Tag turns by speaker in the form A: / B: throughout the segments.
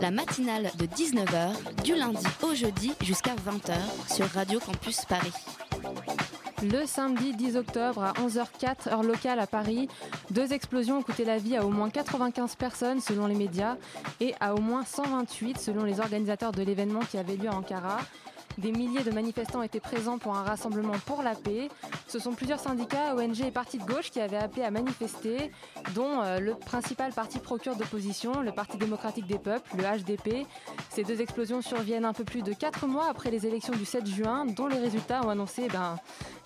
A: La matinale de 19h, du lundi au jeudi jusqu'à 20h sur Radio Campus Paris.
B: Le samedi 10 octobre à 11h04 heure locale à Paris, deux explosions ont coûté la vie à au moins 95 personnes selon les médias et à au moins 128 selon les organisateurs de l'événement qui avait lieu à Ankara. Des milliers de manifestants étaient présents pour un rassemblement pour la paix. Ce sont plusieurs syndicats, ONG et partis de gauche qui avaient appelé à manifester, dont euh, le principal parti procure d'opposition, le Parti démocratique des peuples, le HDP. Ces deux explosions surviennent un peu plus de quatre mois après les élections du 7 juin, dont les résultats ont annoncé ben,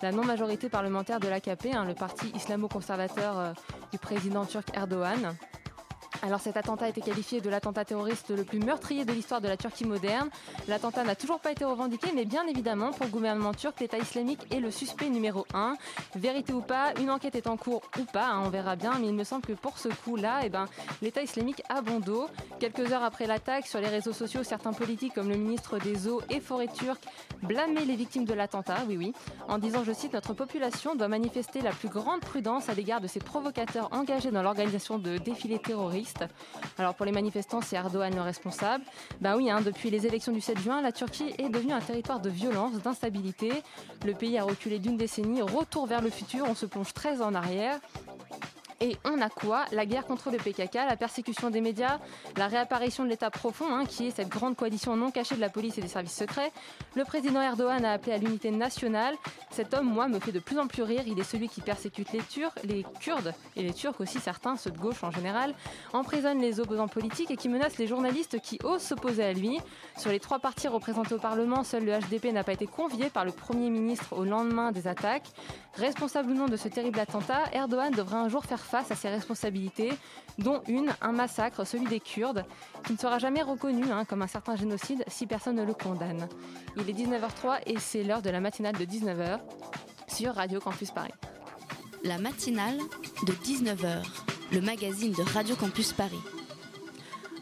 B: la non-majorité parlementaire de l'AKP, hein, le parti islamo-conservateur euh, du président turc Erdogan. Alors cet attentat a été qualifié de l'attentat terroriste le plus meurtrier de l'histoire de la Turquie moderne. L'attentat n'a toujours pas été revendiqué, mais bien évidemment, pour le gouvernement turc, l'État islamique est le suspect numéro un. Vérité ou pas, une enquête est en cours ou pas, hein, on verra bien, mais il me semble que pour ce coup-là, eh ben, l'État islamique a bon dos. Quelques heures après l'attaque, sur les réseaux sociaux, certains politiques comme le ministre des Eaux et Forêts turc blâmaient les victimes de l'attentat, oui oui, en disant, je cite, notre population doit manifester la plus grande prudence à l'égard de ces provocateurs engagés dans l'organisation de défilés terroristes. Alors pour les manifestants, c'est Erdogan le responsable. Ben oui, hein, depuis les élections du 7 juin, la Turquie est devenue un territoire de violence, d'instabilité. Le pays a reculé d'une décennie, retour vers le futur, on se plonge très en arrière. Et on a quoi? La guerre contre le PKK, la persécution des médias, la réapparition de l'État profond, hein, qui est cette grande coalition non cachée de la police et des services secrets. Le président Erdogan a appelé à l'unité nationale. Cet homme, moi, me fait de plus en plus rire. Il est celui qui persécute les Turcs, les Kurdes et les Turcs aussi, certains, ceux de gauche en général, emprisonne les opposants politiques et qui menace les journalistes qui osent s'opposer à lui. Sur les trois partis représentés au Parlement, seul le HDP n'a pas été convié par le Premier ministre au lendemain des attaques. Responsable ou non de ce terrible attentat, Erdogan devra un jour faire face à ses responsabilités, dont une, un massacre, celui des Kurdes, qui ne sera jamais reconnu hein, comme un certain génocide si personne ne le condamne. Il est 19h03 et c'est l'heure de la matinale de 19h sur Radio Campus Paris.
A: La matinale de 19h, le magazine de Radio Campus Paris.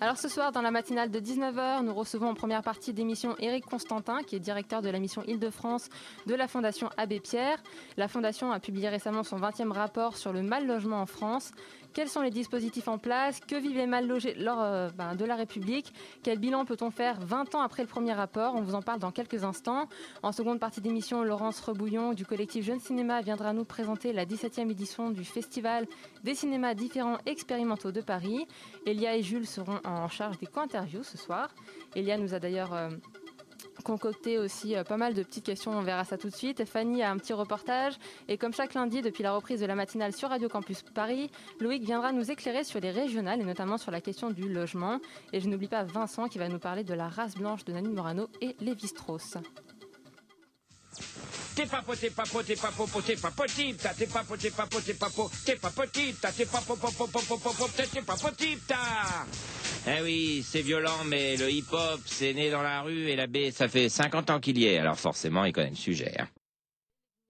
B: Alors ce soir, dans la matinale de 19h, nous recevons en première partie d'émission Éric Constantin, qui est directeur de la mission Île-de-France de la Fondation Abbé Pierre. La Fondation a publié récemment son 20e rapport sur le mal logement en France. Quels sont les dispositifs en place? Que vivent les mal logés lors euh, ben, de la République? Quel bilan peut-on faire 20 ans après le premier rapport? On vous en parle dans quelques instants. En seconde partie d'émission, Laurence Rebouillon du collectif Jeune Cinéma viendra nous présenter la 17e édition du Festival des cinémas différents expérimentaux de Paris. Elia et Jules seront en charge des co-interviews ce soir. Elia nous a d'ailleurs euh, concocté aussi euh, pas mal de petites questions, on verra ça tout de suite. Fanny a un petit reportage et comme chaque lundi depuis la reprise de la matinale sur Radio Campus Paris, Loïc viendra nous éclairer sur les régionales et notamment sur la question du logement. Et je n'oublie pas Vincent qui va nous parler de la race blanche de Nanine Morano et Lévi-Strauss.
C: T'es papo, t'es papo, t'es papo, t'es papotip, t'as t'es papo, t'es papo, t'es papo, t'es papotip, t'as t'es papo, papo, papo, papo, t'es papotip, t'as. Eh oui, c'est violent, mais le hip-hop, c'est né dans la rue et la baie, ça fait 50 ans qu'il y est, alors forcément, il connaît le sujet. hein.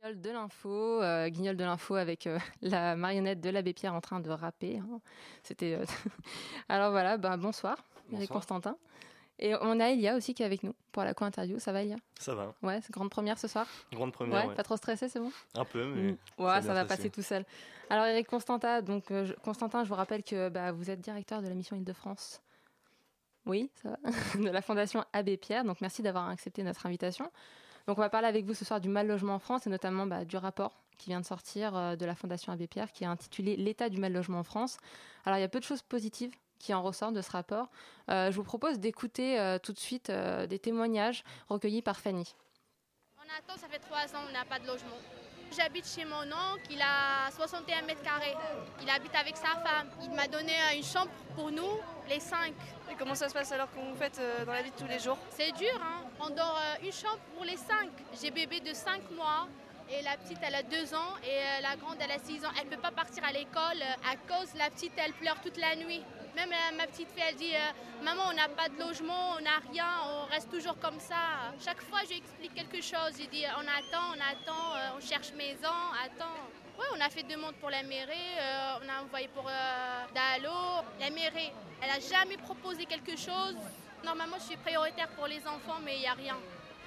B: Guignol de l'info, euh, guignol de l'info avec euh, la marionnette de l'abbé Pierre en train de rapper. hein. C'était. euh, Alors voilà, ben, bonsoir, Eric
D: Bonsoir.
B: Constantin. Et on a Elia aussi qui est avec nous pour la co-interview. Ça va, Elia?
D: Ça va.
B: Ouais, c'est grande première ce soir.
D: Grande première,
B: ouais,
D: ouais.
B: pas trop stressé, c'est bon?
D: Un peu, mais.
B: Mm. Ouais, ça, va passer tout seul. Alors Eric Constantin, donc euh, je- Constantin, je vous rappelle que bah, vous êtes directeur de la mission Île-de-France. Oui, ça va. de la Fondation Abbé Pierre. Donc merci d'avoir accepté notre invitation. Donc on va parler avec vous ce soir du mal logement en France et notamment bah, du rapport qui vient de sortir euh, de la Fondation Abbé Pierre qui est intitulé L'état du mal logement en France. Alors il y a peu de choses positives qui en ressortent de ce rapport. Euh, je vous propose d'écouter euh, tout de suite euh, des témoignages recueillis par Fanny.
E: On attend, ça fait trois ans, on n'a pas de logement. J'habite chez mon oncle, il a 61 mètres carrés. Il habite avec sa femme. Il m'a donné une chambre pour nous, les cinq.
F: Et comment ça se passe alors qu'on vous faites dans la vie de tous les jours?
E: C'est dur, hein On dort une chambre pour les cinq. J'ai bébé de 5 mois. Et la petite, elle a 2 ans et la grande, elle a 6 ans. Elle ne peut pas partir à l'école à cause la petite, elle pleure toute la nuit. Même ma petite fille, elle dit euh, Maman, on n'a pas de logement, on n'a rien, on reste toujours comme ça. Chaque fois, je lui explique quelque chose. Je dis On attend, on attend, euh, on cherche maison, attend. Oui, on a fait demande pour la mairie, euh, on a envoyé pour Dalo. La mairie, elle n'a jamais proposé quelque chose. Normalement, je suis prioritaire pour les enfants, mais il n'y a rien.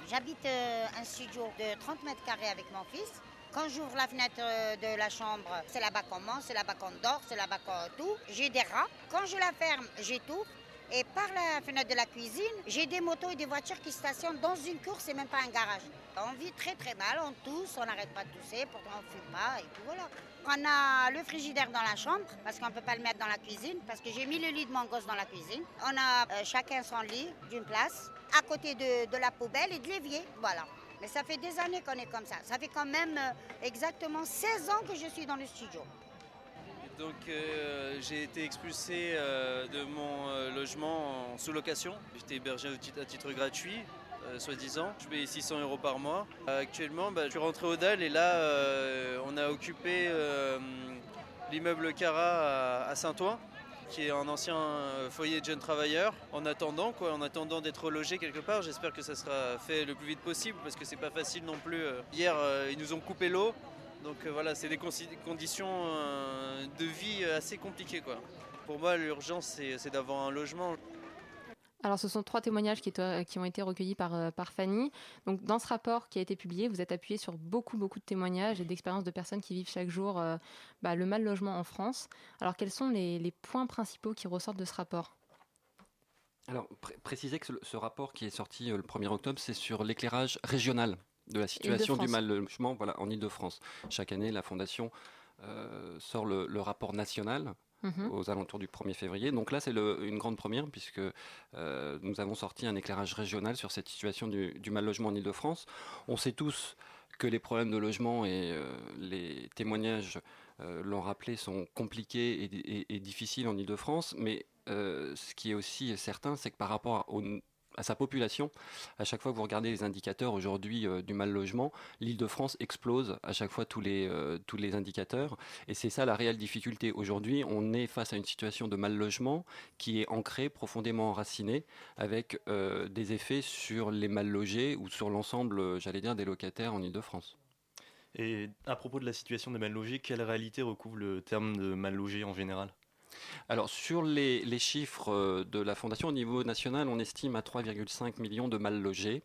D: J'habite un studio de 30 mètres carrés avec mon fils. Quand j'ouvre la fenêtre euh, de la chambre, c'est là-bas qu'on mange, c'est là-bas qu'on dort, c'est là-bas qu'on tout. J'ai des rats. Quand je la ferme, j'étouffe. Et par la fenêtre de la cuisine, j'ai des motos et des voitures qui stationnent dans une cour, c'est même pas un garage. On vit très très mal, on tousse, on n'arrête pas de tousser, pourtant on ne fume pas et puis voilà. On a le frigidaire dans la chambre parce qu'on ne peut pas le mettre dans la cuisine parce que j'ai mis le lit de mon gosse dans la cuisine. On a euh, chacun son lit d'une place à côté de, de la poubelle et de l'évier, voilà. Mais ça fait des années qu'on est comme ça. Ça fait quand même euh, exactement 16 ans que je suis dans le studio.
G: Donc euh, j'ai été expulsé euh, de mon logement en sous-location. J'étais hébergé à titre gratuit, soi-disant. Je paye 600 euros par mois. Actuellement, bah, je suis rentré au DAL et là, on a occupé l'immeuble Cara à Saint-Ouen qui est un ancien euh, foyer de jeunes travailleurs. En attendant, quoi, en attendant d'être logé quelque part, j'espère que ça sera fait le plus vite possible parce que c'est pas facile non plus. Euh, Hier, euh, ils nous ont coupé l'eau, donc voilà, c'est des conditions de vie assez compliquées. Pour moi, l'urgence, c'est d'avoir un logement.
B: Alors, ce sont trois témoignages qui, qui ont été recueillis par, euh, par Fanny. Donc, dans ce rapport qui a été publié, vous êtes appuyé sur beaucoup, beaucoup de témoignages et d'expériences de personnes qui vivent chaque jour euh, bah, le mal logement en France. Alors, quels sont les, les points principaux qui ressortent de ce rapport?
H: Alors, pré- préciser que ce, ce rapport qui est sorti euh, le 1er octobre, c'est sur l'éclairage régional de la situation du mal logement voilà, en Ile-de-France. Chaque année, la Fondation euh, sort le, le rapport national
B: Mhm.
H: aux alentours du 1er février. Donc là, c'est une grande première puisque euh, nous avons sorti un éclairage régional sur cette situation du, mal logement en Ile-de-France. On sait tous que les problèmes de logement et euh, les témoignages euh, l'ont rappelé sont compliqués et, et- difficiles en Ile-de-France, mais ce qui est aussi certain, c'est que par rapport au- à sa population, à chaque fois que vous regardez les indicateurs aujourd'hui euh, du mal logement, l'Île-de-France explose à chaque fois tous les, euh, tous les indicateurs. Et c'est ça la réelle difficulté. Aujourd'hui, on est face à une situation de mal logement qui est ancrée, profondément enracinée, avec euh, des effets sur les mal logés ou sur l'ensemble, j'allais dire, des locataires en Île-de-France.
I: Et à propos de la situation des mal logés, quelle réalité recouvre le terme de mal logé en général?
H: Alors, sur les, chiffres euh, de la Fondation au niveau national, on estime à 3,5 millions de mal logés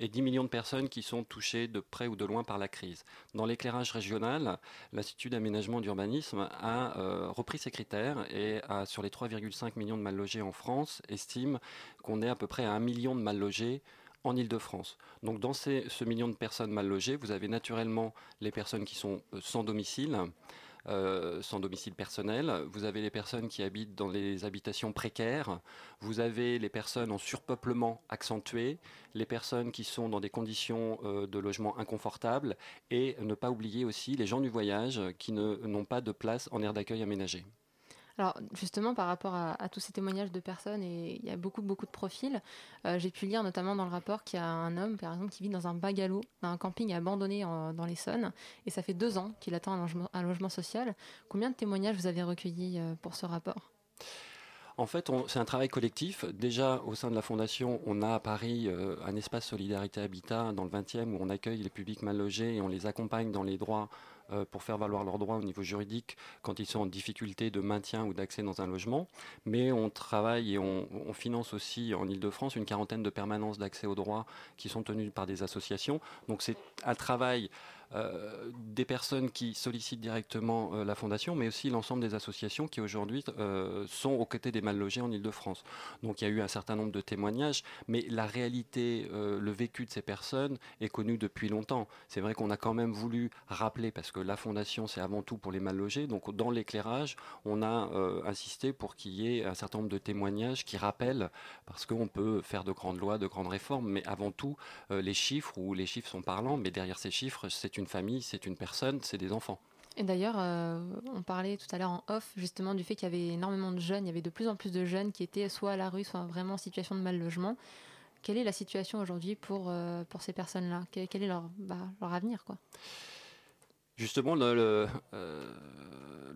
H: et 10 millions de personnes qui sont touchées de près ou de loin par la crise. Dans l'éclairage régional, l'Institut d'aménagement d'urbanisme a euh, repris ces critères et sur les 3,5 millions de mal logés en France, estime qu'on est à peu près à 1 million de mal logés en Ile-de-France. Donc dans ce million de personnes mal logées, vous avez naturellement les personnes qui sont euh, sans domicile, euh, sans domicile personnel. Vous avez les personnes qui habitent dans les habitations précaires. Vous avez les personnes en surpeuplement accentué, les personnes qui sont dans des conditions euh, de logement inconfortables et ne pas oublier aussi les gens du voyage qui n'ont pas de place en aire d'accueil aménagée.
B: Alors justement par rapport à, tous ces témoignages de personnes et il y a beaucoup beaucoup de profils, euh, j'ai pu lire notamment dans le rapport qu'il y a un homme par exemple qui vit dans un bungalow, dans un camping abandonné dans l'Essonne et ça fait deux ans qu'il attend un logement, social. Combien de témoignages vous avez recueillis euh, pour ce rapport?
H: En fait, c'est un travail collectif. Déjà, au sein de la Fondation, on a à Paris euh, un espace Solidarité Habitat dans le 20e où on accueille les publics mal logés et on les accompagne dans les droits pour faire valoir leurs droits au niveau juridique quand ils sont en difficulté de maintien ou d'accès dans un logement. Mais on travaille et on, on finance aussi en Ile-de-France une quarantaine de permanences d'accès aux droits qui sont tenues par des associations. Donc c'est un travail euh, des personnes qui sollicitent directement euh, la Fondation, mais aussi l'ensemble des associations qui aujourd'hui euh, sont aux côtés des mal logés en Ile-de-France. Donc il y a eu un certain nombre de témoignages, mais la réalité, le vécu de ces personnes est connu depuis longtemps. C'est vrai qu'on a quand même voulu rappeler, parce que la Fondation c'est avant tout pour les mal logés, donc dans l'éclairage, on a insisté pour qu'il y ait un certain nombre de témoignages qui rappellent, parce qu'on peut faire de grandes lois, de grandes réformes, mais avant tout, les chiffres, où les chiffres sont parlants, mais derrière ces chiffres, c'est une famille, c'est une personne, c'est des enfants.
B: Et d'ailleurs, euh, on parlait tout à l'heure en off justement du fait qu'il y avait énormément de jeunes, il y avait de plus en plus de jeunes qui étaient soit à la rue, soit vraiment en situation de mal logement. Quelle est la situation aujourd'hui pour, euh, pour ces personnes-là? Quel est leur, bah, leur avenir quoi?
H: Justement, le,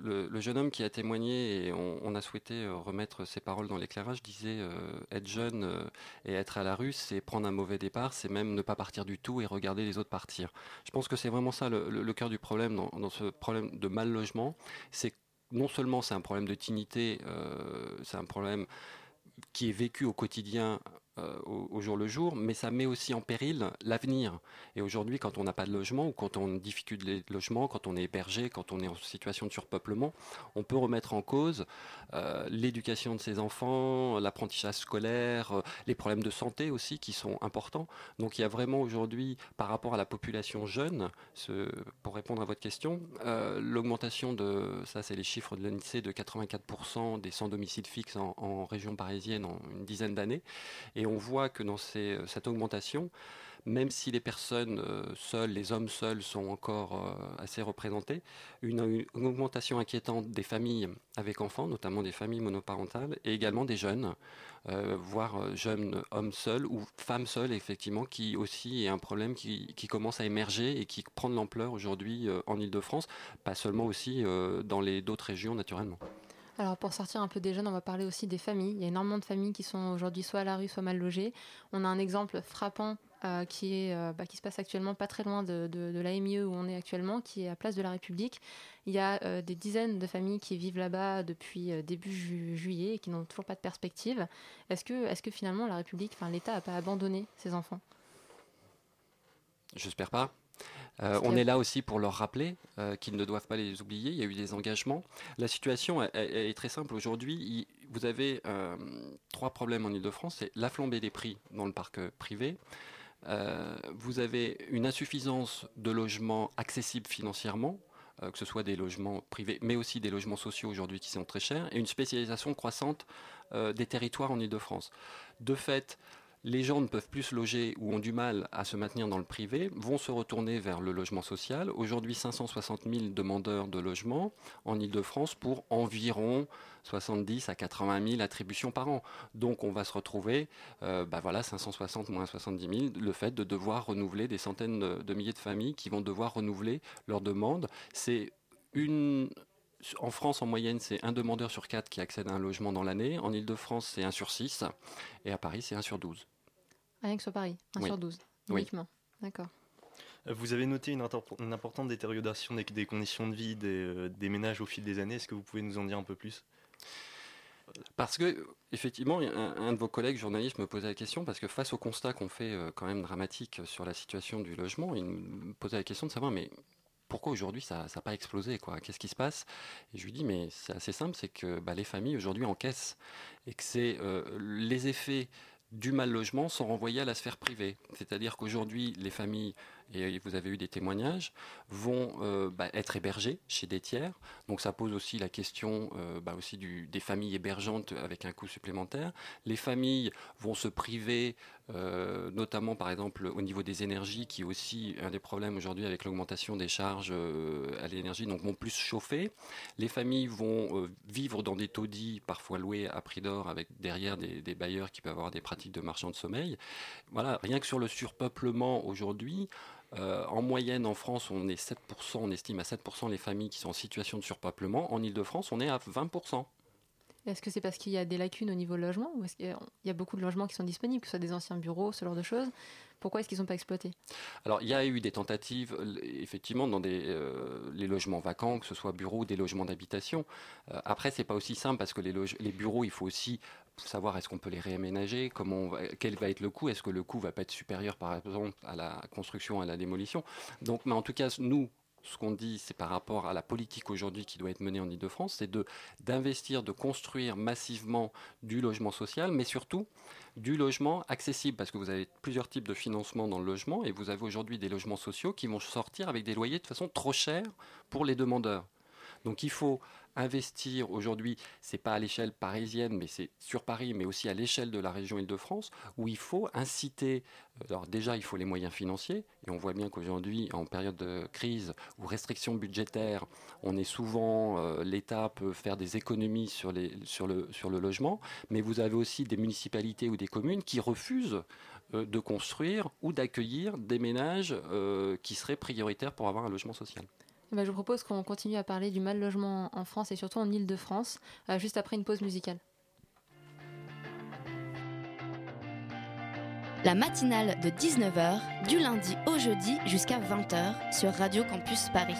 H: le, jeune homme qui a témoigné, et on, a souhaité euh, remettre ses paroles dans l'éclairage, disait euh, être jeune euh, et être à la rue, c'est prendre un mauvais départ, c'est même ne pas partir du tout et regarder les autres partir. Je pense que c'est vraiment ça le, cœur du problème dans, ce problème de mal logement. C'est non seulement c'est un problème de dignité, c'est un problème qui est vécu au quotidien euh, au, jour le jour, mais ça met aussi en péril l'avenir. Et aujourd'hui, quand on n'a pas de logement ou quand on difficulte les logements, quand on est hébergé, quand on est en situation de surpeuplement, on peut remettre en cause euh, l'éducation de ses enfants, l'apprentissage scolaire, euh, les problèmes de santé aussi qui sont importants. Donc il y a vraiment aujourd'hui, par rapport à la population jeune, pour répondre à votre question, l'augmentation de, ça c'est les chiffres de l'ANSEE, de 84% des sans domicile fixe en, en région parisienne en une dizaine d'années. Et on voit que dans euh, cette augmentation, même si les personnes euh, seules, les hommes seuls sont encore euh, assez représentés, une, augmentation inquiétante des familles avec enfants, notamment des familles monoparentales, et également des jeunes, voire jeunes hommes seuls ou femmes seules, effectivement, qui aussi est un problème qui, commence à émerger et qui prend de l'ampleur aujourd'hui en Ile-de-France, pas seulement aussi dans d'autres régions naturellement.
B: Alors pour sortir un peu des jeunes, on va parler aussi des familles. Il y a énormément de familles qui sont aujourd'hui soit à la rue, soit mal logées. On a un exemple frappant euh, euh, bah, qui se passe actuellement pas très loin de, l'AMIE où on est actuellement, qui est à Place de la République. Il y a euh, des dizaines de familles qui vivent là-bas depuis début juillet et qui n'ont toujours pas de perspective. Est-ce que, finalement la République, enfin l'État n'a pas abandonné ses enfants?
H: J'espère pas. Euh, on est là aussi pour leur rappeler euh, qu'ils ne doivent pas les oublier. Il y a eu des engagements. La situation est, très simple aujourd'hui. Vous avez euh, trois problèmes en Ile-de-France. C'est la flambée des prix dans le parc privé. vous avez une insuffisance de logements accessibles financièrement, que ce soit des logements privés, mais aussi des logements sociaux aujourd'hui qui sont très chers, et une spécialisation croissante des territoires en Ile-de-France. De fait, les gens ne peuvent plus se loger ou ont du mal à se maintenir dans le privé, vont se retourner vers le logement social. Aujourd'hui, 560 000 demandeurs de logement en Ile-de-France pour environ 70 à 80 000 attributions par an. Donc on va se retrouver, euh, bah voilà, 560 moins 70 000, le fait de devoir renouveler des centaines de, milliers de familles qui vont devoir renouveler leurs demandes. C'est une, en France, en moyenne, c'est un demandeur sur quatre qui accède à un logement dans l'année. En Ile-de-France, c'est un sur 6. Et à Paris, c'est un sur 12.
B: Rien que sur Paris, un sur 12, uniquement. D'accord.
I: Vous avez noté une, importante détérioration des, conditions de vie euh, des, ménages au fil des années. Est-ce que vous pouvez nous en dire un peu plus?
H: Parce que, effectivement, un, de vos collègues journalistes me posait la question, parce que face au constat qu'on fait euh, quand même dramatique sur la situation du logement, il me posait la question de savoir, mais pourquoi aujourd'hui ça n'a pas explosé Qu'est-ce qui se passe? Et je lui dis mais c'est assez simple, c'est que bah, les familles aujourd'hui encaissent et que euh, les effets du mal logement sont renvoyés à la sphère privée. C'est-à-dire qu'aujourd'hui, les familles, et vous avez eu des témoignages, vont euh, bah, être hébergées chez des tiers. Donc ça pose aussi la question euh, bah, des familles hébergeantes avec un coût supplémentaire. Les familles vont se priver, euh, notamment par exemple au niveau des énergies, qui est aussi un des problèmes aujourd'hui avec l'augmentation des charges à l'énergie, donc vont plus chauffer. Les familles vont vivre dans des taudis, parfois loués à prix d'or, avec derrière des, bailleurs qui peuvent avoir des pratiques de marchand de sommeil. Voilà, rien que sur le surpeuplement aujourd'hui, euh, en moyenne, en France, on est 7%, on estime à 7% les familles qui sont en situation de surpeuplement. En Ile-de-France, on est à 20%.
B: Est-ce que c'est parce qu'il y a des lacunes au niveau logement ou est-ce qu'il y a beaucoup de logements qui sont disponibles, que ce soit des anciens bureaux, ce genre de choses? Pourquoi est-ce qu'ils ne sont pas exploités?
H: Alors, il y a eu des tentatives, effectivement, dans euh, les logements vacants, que ce soit bureaux ou des logements d'habitation. Euh, après, c'est pas aussi simple parce que les, bureaux, il faut aussi savoir est-ce qu'on peut les réaménager, quel va être le coût, est-ce que le coût va pas être supérieur par exemple à la construction, à la démolition? Donc, mais en tout cas, nous, ce qu'on dit, c'est par rapport à la politique aujourd'hui qui doit être menée en Ile-de-France, c'est d'investir, de construire massivement du logement social, mais surtout du logement accessible, parce que vous avez plusieurs types de financement dans le logement, et vous avez aujourd'hui des logements sociaux qui vont sortir avec des loyers de façon trop chère pour les demandeurs. Donc il faut investir aujourd'hui, c'est pas à l'échelle parisienne, mais c'est sur Paris, mais aussi à l'échelle de la région Île-de-France, où il faut inciter. Euh, alors déjà, il faut les moyens financiers, et on voit bien qu'aujourd'hui, en période de crise ou restriction budgétaire, on est souvent, euh, l'État peut faire des économies sur le logement, mais vous avez aussi des municipalités ou des communes qui refusent euh, de construire ou d'accueillir des ménages qui seraient prioritaires pour avoir un logement social.
B: Eh ben, je vous propose qu'on continue à parler du mal logement en France et surtout en Ile-de-France, euh, juste après une pause musicale.
A: La matinale de 19h, du lundi au jeudi jusqu'à 20h sur Radio Campus Paris.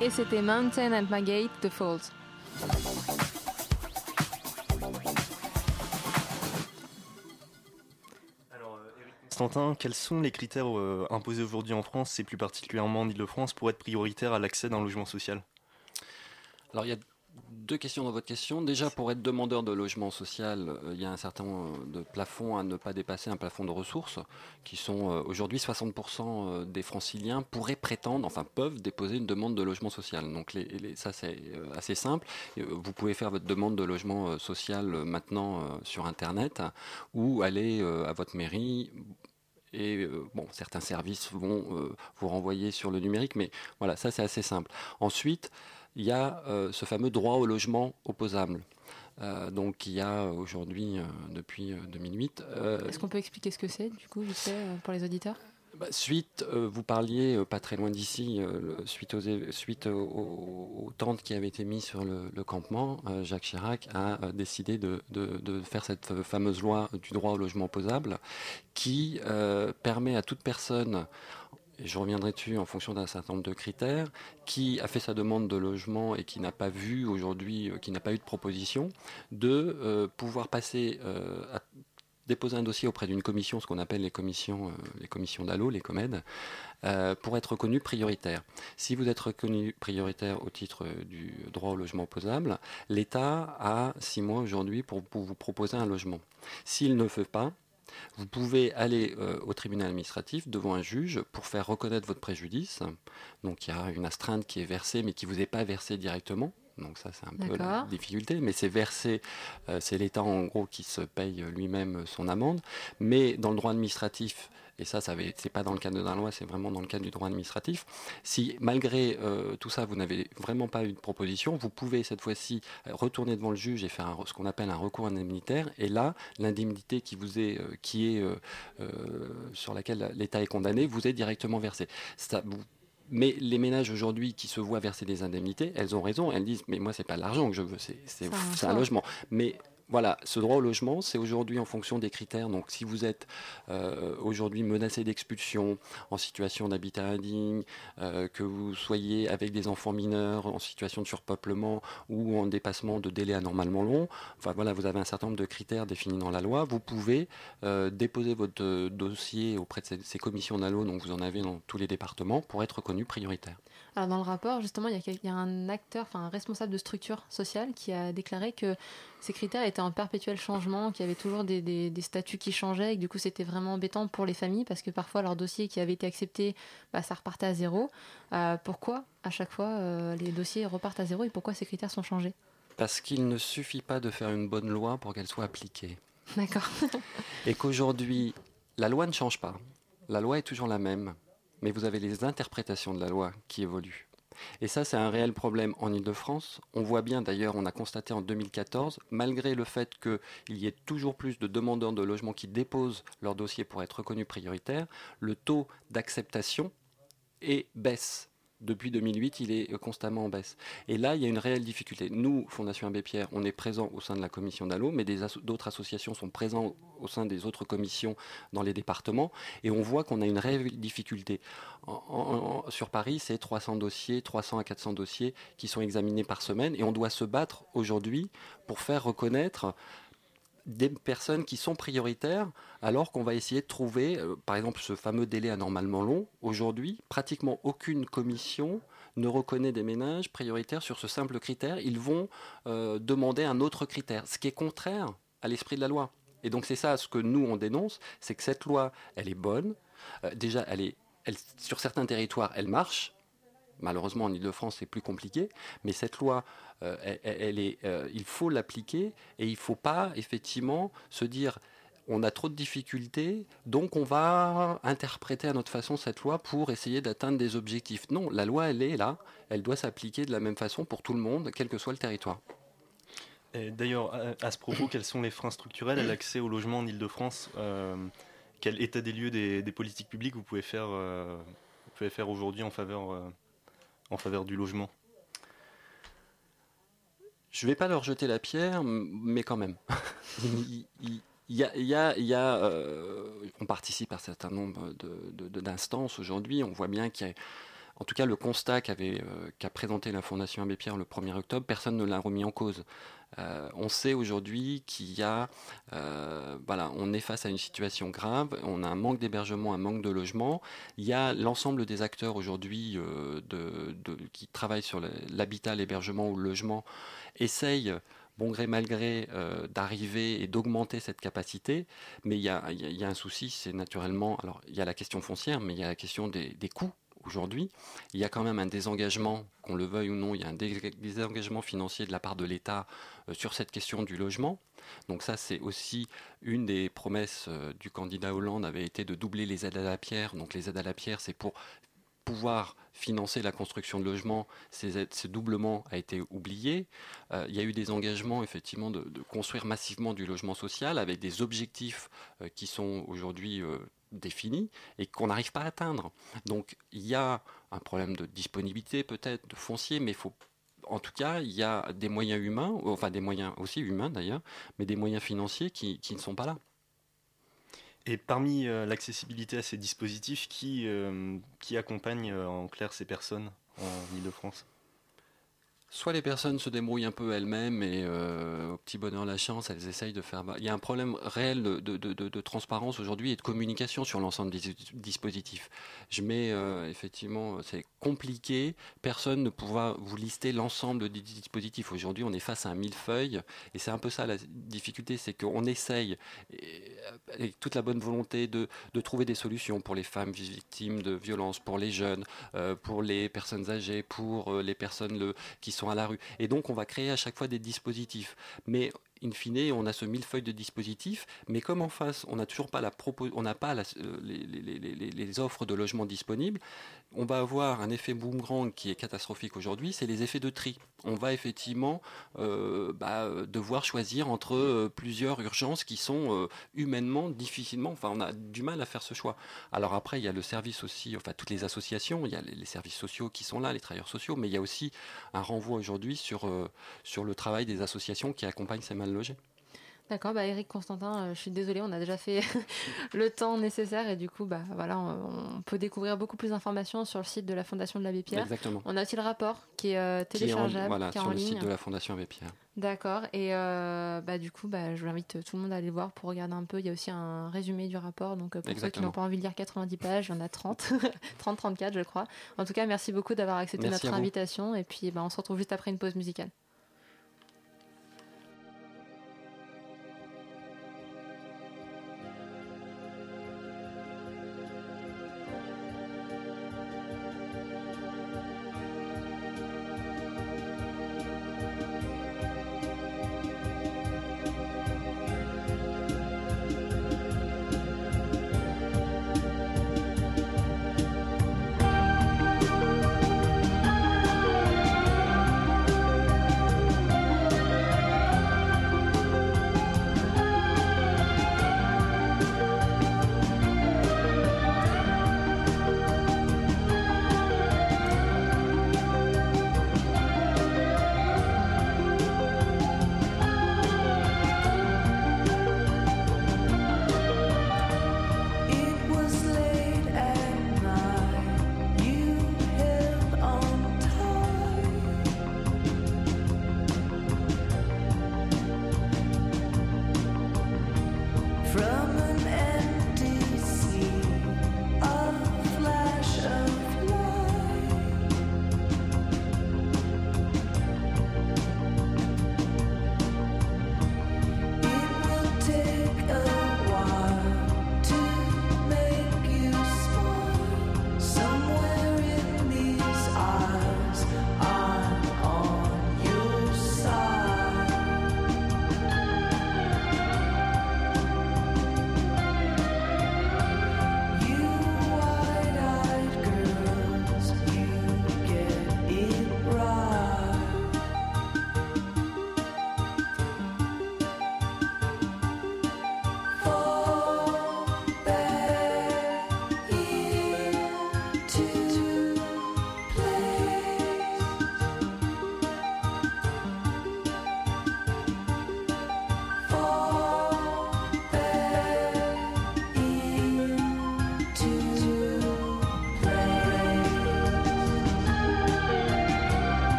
B: Et c'était Mountain and Magate de Falls.
I: Constantin, quels sont les critères euh, imposés aujourd'hui en France et plus particulièrement en Ile-de-France pour être prioritaire à l'accès d'un logement social?
H: Alors il y a deux questions dans votre question. Déjà, pour être demandeur de logement social, euh, il y a un certain nombre de plafonds à ne pas dépasser, un plafond de ressources, qui sont euh, aujourd'hui 60% des franciliens pourraient prétendre, enfin peuvent déposer une demande de logement social. Donc les, les- ça, c'est euh, assez simple. Euh, Vous pouvez faire votre demande de logement euh, social euh, maintenant euh, sur Internet ou aller euh, à votre mairie et euh, bon, certains services vont euh, vous renvoyer sur le numérique, mais voilà, ça c'est assez simple. Ensuite, il y a euh, ce fameux droit au logement opposable. Euh, donc il y a aujourd'hui, euh, depuis euh, 2008, euh,
B: Est-ce qu'on peut expliquer ce que c'est, du coup, euh, pour les auditeurs?
H: Bah, suite, vous parliez pas très loin d'ici, suite, aux, suite aux, aux, tentes qui avaient été mises sur le, le campement, Jacques Chirac a décidé de, de, de, faire cette fameuse loi du droit au logement opposable qui permet à toute personne je reviendrai dessus en fonction d'un certain nombre de critères, qui a fait sa demande de logement et qui n'a pas vu aujourd'hui, qui n'a pas eu de proposition, de pouvoir passer à déposer un dossier auprès d'une commission, ce qu'on appelle les commissions, euh, les commissions d'ALLO, les euh, pour être reconnu prioritaire. Si vous êtes reconnu prioritaire au titre euh, du droit au logement opposable, l'État a six mois aujourd'hui pour, vous proposer un logement. S'il ne fait pas, vous pouvez aller au tribunal administratif devant un juge pour faire reconnaître votre préjudice. Donc il y a une astreinte qui est versée mais qui ne vous est pas versée directement. Donc ça, c'est un peu la difficulté. Mais c'est versé, euh, c'est l'État en gros qui se paye lui-même son amende. Mais dans le droit administratif, et ça, ça c'est pas dans le cadre de la loi, c'est vraiment dans le cadre du droit administratif. Si malgré euh, tout ça, vous n'avez vraiment pas eu de proposition, vous pouvez cette fois-ci retourner devant le juge et faire ce qu'on appelle un recours indemnitaire. Et là, l'indemnité qui vous est, euh, qui est sur laquelle l'État est condamné, vous est directement versée. Ça, vous mais les ménages aujourd'hui qui se voient verser des indemnités, elles ont raison. Elles disent mais moi c'est pas l'argent que je veux, c'est un logement. Mais voilà, ce droit au logement, c'est aujourd'hui en fonction des critères. Donc, si vous êtes euh, aujourd'hui menacé d'expulsion, en situation d'habitat indigne, euh, que vous soyez avec des enfants mineurs, en situation de surpeuplement ou en dépassement de délai anormalement long, enfin voilà, vous avez un certain nombre de critères définis dans la loi. Vous pouvez euh, déposer votre dossier auprès de ces, ces commissions d'allo, donc vous en avez dans tous les départements, pour être reconnu prioritaire.
B: Alors dans le rapport, justement, il y, a, un acteur, enfin un responsable de structure sociale qui a déclaré que ces critères étaient en perpétuel changement, qu'il y avait toujours des, statuts qui changeaient et que du coup c'était vraiment embêtant pour les familles parce que parfois leur dossier qui avait été accepté, bah, ça repartait à zéro. Euh, pourquoi à chaque fois euh, les dossiers repartent à zéro et pourquoi ces critères sont changés?
H: Parce qu'il ne suffit pas de faire une bonne loi pour qu'elle soit appliquée.
B: D'accord.
H: et qu'aujourd'hui, la loi ne change pas. La loi est toujours la même mais vous avez les interprétations de la loi qui évoluent. Et ça, c'est un réel problème en Ile-de-France. On voit bien, d'ailleurs, on a constaté en 2014, malgré le fait qu'il y ait toujours plus de demandeurs de logement qui déposent leur dossier pour être reconnus prioritaires, le taux d'acceptation est baisse depuis 2008, il est constamment en baisse. Et là, il y a une réelle difficulté. Nous, Fondation Abbé Pierre, on est présent au sein de la commission d'Allo, mais d'autres associations sont présentes au sein des autres commissions dans les départements, et on voit qu'on a une réelle difficulté. sur Paris, c'est 300 dossiers, 300 à 400 dossiers qui sont examinés par semaine, et on doit se battre aujourd'hui pour faire reconnaître des personnes qui sont prioritaires, alors qu'on va essayer de trouver, euh, par exemple, ce fameux délai anormalement long. Aujourd'hui, pratiquement aucune commission ne reconnaît des ménages prioritaires sur ce simple critère. Ils vont euh, demander un autre critère, ce qui est contraire à l'esprit de la loi. Et donc c'est ça ce que nous on dénonce, c'est que cette loi, elle est bonne. Euh, déjà, elle est, sur certains territoires, elle marche. Malheureusement, en Ile-de-France, c'est plus compliqué. Mais cette loi, euh, elle, est, euh, il faut l'appliquer et il ne faut pas effectivement se dire on a trop de difficultés, donc on va interpréter à notre façon cette loi pour essayer d'atteindre des objectifs. Non, la loi, elle est là, elle doit s'appliquer de la même façon pour tout le monde, quel que soit le territoire.
I: D'ailleurs, à, ce propos, quels sont les freins structurels à l'accès au logement en Ile-de-France euh, Quel état des lieux des, politiques publiques vous pouvez faire, vous pouvez faire aujourd'hui en faveur, en faveur du logement
H: je ne vais pas leur jeter la pierre, mais quand même. on participe à un certain nombre d'instances aujourd'hui. On voit bien qu'il y a, en tout cas, le constat euh, qu'a présenté la Fondation Abbé Pierre le 1er octobre, personne ne l'a remis en cause. Euh, on sait aujourd'hui qu'il y a, voilà, on est face à une situation grave, on a un manque d'hébergement, un manque de logement. Il y a l'ensemble des acteurs aujourd'hui qui travaillent sur l'habitat, l'hébergement ou le logement essaye bon gré mal gré euh, d'arriver et d'augmenter cette capacité, mais il y a, un souci, c'est naturellement, alors il y a la question foncière, mais il y a la question des, coûts aujourd'hui. Il y a quand même un désengagement, qu'on le veuille ou non, il y a un désengagement financier de la part de l'État euh, sur cette question du logement. Donc ça, c'est aussi une des promesses euh, du candidat Hollande avait été de doubler les aides à la pierre. Donc les aides à la pierre, c'est pour pouvoir financer la construction de logements, ce doublement a été oublié. Euh, il y a eu des engagements effectivement de, construire massivement du logement social avec des objectifs qui sont aujourd'hui définis et qu'on n'arrive pas à atteindre. Donc il y a un problème de disponibilité peut-être, de foncier, mais en tout cas, il y a des moyens humains, enfin des moyens aussi humains d'ailleurs, mais des moyens financiers qui, ne sont pas là.
I: Et parmi euh, l'accessibilité à ces dispositifs, qui, euh, accompagne euh, en clair ces personnes en Ile-de-France
H: Soit les personnes se débrouillent un peu elles-mêmes et au petit bonheur la chance, elles essayent de faire. Il y a un problème réel de, transparence aujourd'hui et de communication sur l'ensemble des dispositifs. Je mets effectivement, c'est compliqué. Personne ne pourra vous lister l'ensemble des dispositifs. Aujourd'hui, on est face à un millefeuille et c'est un peu ça la difficulté, c'est qu'on essaye, avec toute la bonne volonté, de, trouver des solutions pour les femmes victimes de violences, pour les jeunes, euh, pour les personnes âgées, pour euh, les personnes qui sont à la rue. Et donc, on va créer à chaque fois des dispositifs. Mais in fine, on a ce millefeuille de dispositifs, mais comme en face, on n'a toujours pas la on n'a pas la, les, offres de logements disponibles, on va avoir un effet boomerang qui est catastrophique aujourd'hui, c'est les effets de tri. On va effectivement euh, bah, devoir choisir entre euh, plusieurs urgences qui sont euh, humainement difficilement, on a du mal à faire ce choix. Alors après, il y a le service aussi, enfin toutes les associations, il y a les, services sociaux qui sont là, les travailleurs sociaux, mais il y a aussi un renvoi aujourd'hui sur, euh, sur le travail des associations qui accompagnent ces mal logés.
B: D'accord, bah Eric Constantin, euh, je suis désolée, on a déjà fait le temps nécessaire et du coup, bah voilà, on, peut découvrir beaucoup plus d'informations sur le site de la Fondation de l'Abbé Pierre.
H: Exactement.
B: On a aussi le rapport qui est euh, téléchargeable,
H: qui est en, voilà,
B: qui est
H: sur
B: en
H: le
B: ligne.
H: site de la Fondation Abbé Pierre.
B: D'accord, et euh, bah du coup, bah je vous invite tout le monde à aller voir pour regarder un peu. Il y a aussi un résumé du rapport, donc euh, pour ceux qui n'ont pas envie de lire 90 pages, il y en a 30, 30, 34 je crois. En tout cas, merci beaucoup d'avoir accepté
H: Merci
B: notre invitation et puis bah, on se retrouve juste après une pause musicale.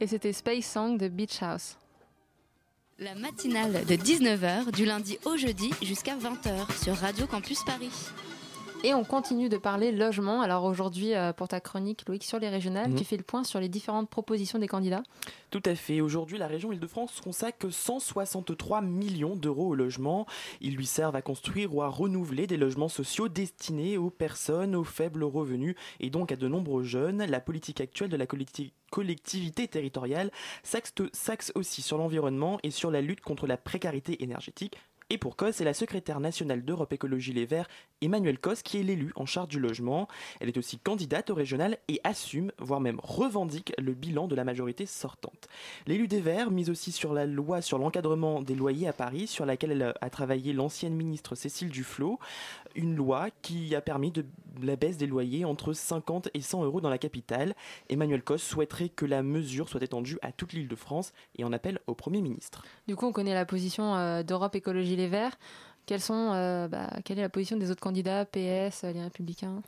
B: Et c'était Space Song de Beach House.
A: La matinale de 19h du lundi au jeudi jusqu'à 20h sur Radio Campus Paris.
B: Et on continue de parler logement. Alors aujourd'hui, euh, pour ta chronique, Loïc, sur les régionales,
J: Mhm.
B: tu fais le point sur les différentes propositions des candidats.
J: Tout à fait. Aujourd'hui, la région Île-de-France consacre 163 millions d'euros au logement. Ils lui servent à construire ou à renouveler des logements sociaux destinés aux personnes aux faibles revenus et donc à de nombreux jeunes. La politique actuelle de la collectivité collectivité territoriale s'axe s'axe aussi sur l'environnement et sur la lutte contre la précarité énergétique. Et pour cause, c'est la secrétaire nationale d'Europe Écologie Les Verts, Emmanuelle Cos, qui est l'élue en charge du logement. Elle est aussi candidate au régional et assume, voire même revendique, le bilan de la majorité sortante. L'élu des Verts mise aussi sur la loi sur l'encadrement des loyers à Paris, sur laquelle elle a travaillé l'ancienne ministre Cécile Duflot, une loi qui a permis de la baisse des loyers entre 50 et 100 euros dans la capitale. Emmanuel Cos souhaiterait que la mesure soit étendue à toute l'île de France et en appelle au Premier ministre.
B: Du coup, on connaît la position euh, d'Europe Écologie Les Verts. Euh, bah, quelle est la position des autres candidats, PS, euh, les Républicains?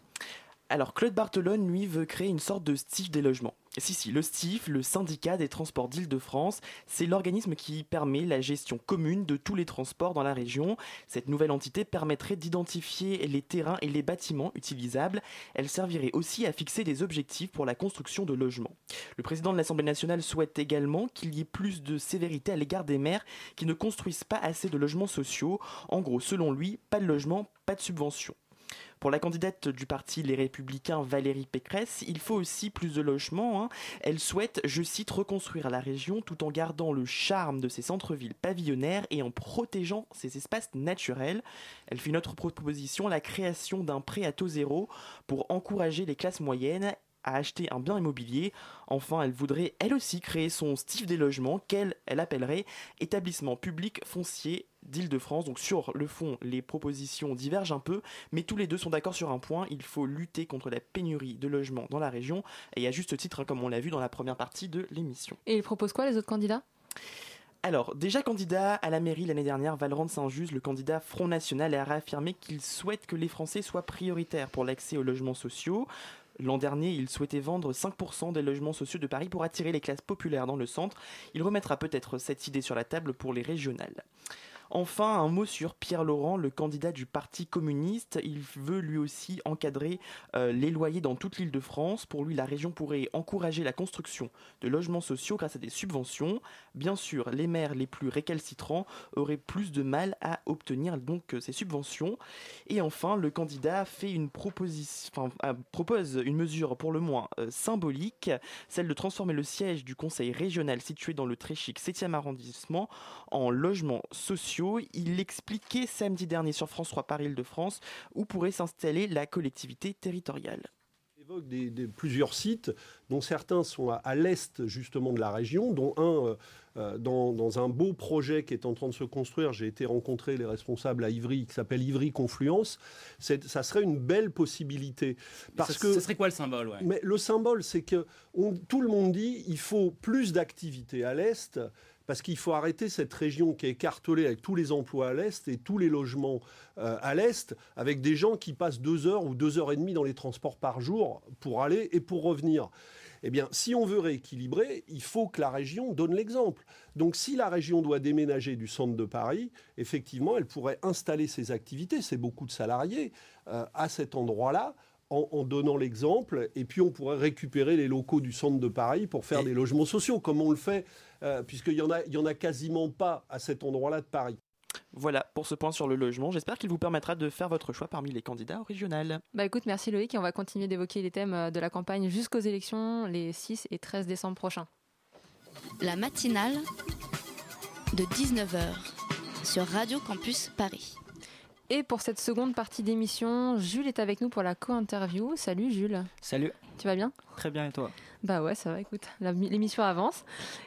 J: Alors Claude Barthelone, lui, veut créer une sorte de STIF des logements. Si, si, le STIF, le syndicat des transports d'Île-de-France, c'est l'organisme qui permet la gestion commune de tous les transports dans la région. Cette nouvelle entité permettrait d'identifier les terrains et les bâtiments utilisables. Elle servirait aussi à fixer des objectifs pour la construction de logements. Le président de l'Assemblée nationale souhaite également qu'il y ait plus de sévérité à l'égard des maires qui ne construisent pas assez de logements sociaux. En gros, selon lui, pas de logement, pas de subvention. Pour la candidate du parti Les Républicains Valérie Pécresse, il faut aussi plus de logements. hein. Elle souhaite, je cite, reconstruire la région tout en gardant le charme de ses centres-villes pavillonnaires et en protégeant ses espaces naturels. Elle fait une autre proposition, la création d'un prêt à taux zéro pour encourager les classes moyennes à acheter un bien immobilier. Enfin, elle voudrait elle aussi créer son STIF des logements qu'elle elle appellerait établissement public foncier d'Île-de-France. Donc sur le fond, les propositions divergent un peu, mais tous les deux sont d'accord sur un point, il faut lutter contre la pénurie de logements dans la région, et à juste titre, hein, comme on l'a vu dans la première partie de l'émission.
B: Et ils proposent quoi, les autres candidats?
J: Alors, déjà candidat à la mairie l'année dernière, Valorant de Saint-Just, le candidat Front National, a réaffirmé qu'il souhaite que les Français soient prioritaires pour l'accès aux logements sociaux. L'an dernier, il souhaitait vendre 5% des logements sociaux de Paris pour attirer les classes populaires dans le centre. Il remettra peut-être cette idée sur la table pour les régionales. Enfin, un mot sur Pierre Laurent, le candidat du Parti communiste. Il veut lui aussi encadrer euh, les loyers dans toute l'île de France. Pour lui, la région pourrait encourager la construction de logements sociaux grâce à des subventions. Bien sûr, les maires les plus récalcitrants auraient plus de mal à obtenir donc euh, ces subventions. Et enfin, le candidat fait une proposition, euh, propose une mesure pour le moins symbolique, celle de transformer le siège du conseil régional situé dans le très chic 7e arrondissement en logements sociaux. Il l'expliquait samedi dernier sur France 3 Paris-Île-de-France où pourrait s'installer la collectivité territoriale.
K: évoque des, des- plusieurs sites, dont certains sont à, à l'est justement de la région, dont un euh, euh, dans, dans un beau projet qui est en train de se construire. J'ai été rencontrer les responsables à Ivry, qui s'appelle Ivry Confluence. C'est- Ça serait une belle possibilité. Parce
L: ce,
K: que
L: ce serait quoi le symbole ouais?
K: Mais le symbole, c'est que on- tout le monde dit il faut plus d'activité à l'est. Parce qu'il faut arrêter cette région qui est écartelée avec tous les emplois à l'est et tous les logements euh, à l'est, avec des gens qui passent deux heures ou deux heures et demie dans les transports par jour pour aller et pour revenir. Eh bien, si on veut rééquilibrer, il faut que la région donne l'exemple. Donc, si la région doit déménager du centre de Paris, effectivement, elle pourrait installer ses activités, c'est beaucoup de salariés, euh, à cet endroit-là, en, en donnant l'exemple. Et puis, on pourrait récupérer les locaux du centre de Paris pour faire des logements sociaux, comme on le fait, euh, puisqu'il n'y en, a- il y en a quasiment pas à cet endroit-là de Paris.
J: Voilà pour ce point sur le logement. J'espère qu'il vous permettra de faire votre choix parmi les candidats au régional.
B: Bah écoute, merci Loïc et on va continuer d'évoquer les thèmes euh, de la campagne jusqu'aux élections les 6 et 13 décembre prochains.
A: La matinale de 19h sur Radio Campus Paris.
B: Et pour cette seconde partie d'émission, Jules est avec nous pour la co-interview. Salut Jules.
M: Salut.
B: Tu vas bien?
M: Très bien et toi?
B: Bah ouais, ça va, écoute, l'émission avance.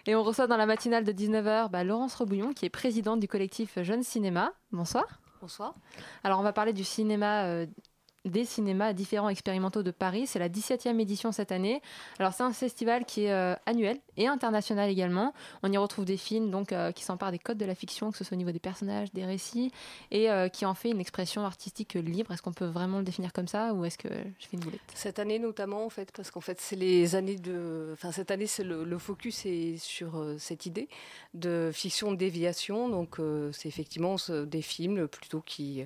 B: Et on reçoit dans la matinale de 19h bah, Laurence Rebouillon, qui est présidente du collectif Jeune Cinéma. Bonsoir.
N: Bonsoir.
B: Alors on va parler du cinéma euh, des cinémas différents expérimentaux de Paris. C'est la 17e édition cette année. Alors c'est un festival qui est euh, annuel et international également. On y retrouve des films donc euh, qui s'emparent des codes de la fiction, que ce soit au niveau des personnages, des récits, et euh, qui en fait une expression artistique libre. Est-ce qu'on peut vraiment le définir comme ça ou est-ce que
L: Cette année notamment en fait, parce qu'en fait c'est les années de, enfin cette année c'est le, le, focus est sur cette idée de fiction de déviation. Donc c'est effectivement des films plutôt qui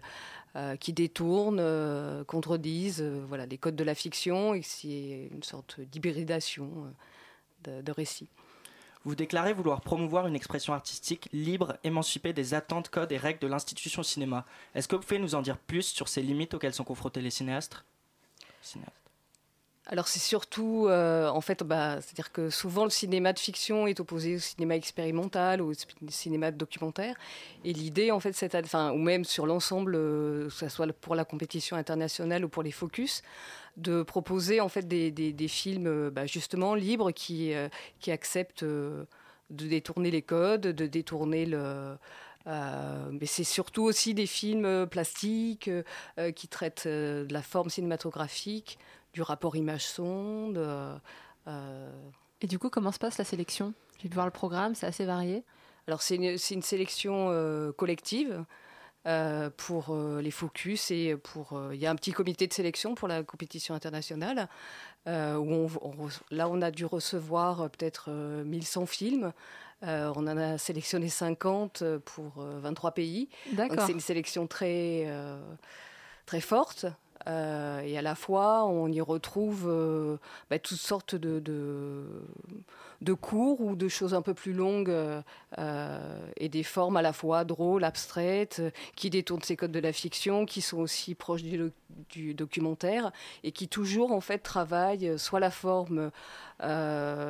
L: euh, qui détournent, euh, contredisent euh, voilà, les codes de la fiction et c'est une sorte d'hybridation de, de récits.
M: Vous déclarez vouloir promouvoir une expression artistique libre, émancipée des attentes, codes et règles de l'institution cinéma. Est-ce que vous pouvez nous en dire plus sur ces limites auxquelles sont confrontés les cinéastes,
L: alors c'est surtout, euh, en fait, bah, c'est-à-dire que souvent le cinéma de fiction est opposé au cinéma expérimental ou au cinéma documentaire. Et l'idée, en fait, c'est, enfin, ou même sur l'ensemble, euh, que ce soit pour la compétition internationale ou pour les focus, de proposer en fait des, films euh, bah, justement libres qui acceptent de détourner les codes, de détourner le mais c'est surtout aussi des films plastiques qui traitent de la forme cinématographique, du rapport image-sonde. Euh,
B: euh. Et du coup, comment se passe la sélection? J'ai pu voir le programme, c'est assez varié.
L: Alors, c'est une, une, sélection euh, collective. pour les focus et pour il y a un petit comité de sélection pour la compétition internationale où on, là on a dû recevoir peut-être 1100 films on en a sélectionné 50 pour 23 pays. Donc c'est une sélection très, très forte. Euh, et à la fois, on y retrouve euh, bah, toutes sortes de, de, cours ou de choses un peu plus longues euh, et des formes à la fois drôles, abstraites, qui détournent ces codes de la fiction, qui sont aussi proches du, du documentaire et qui toujours en fait travaillent soit la forme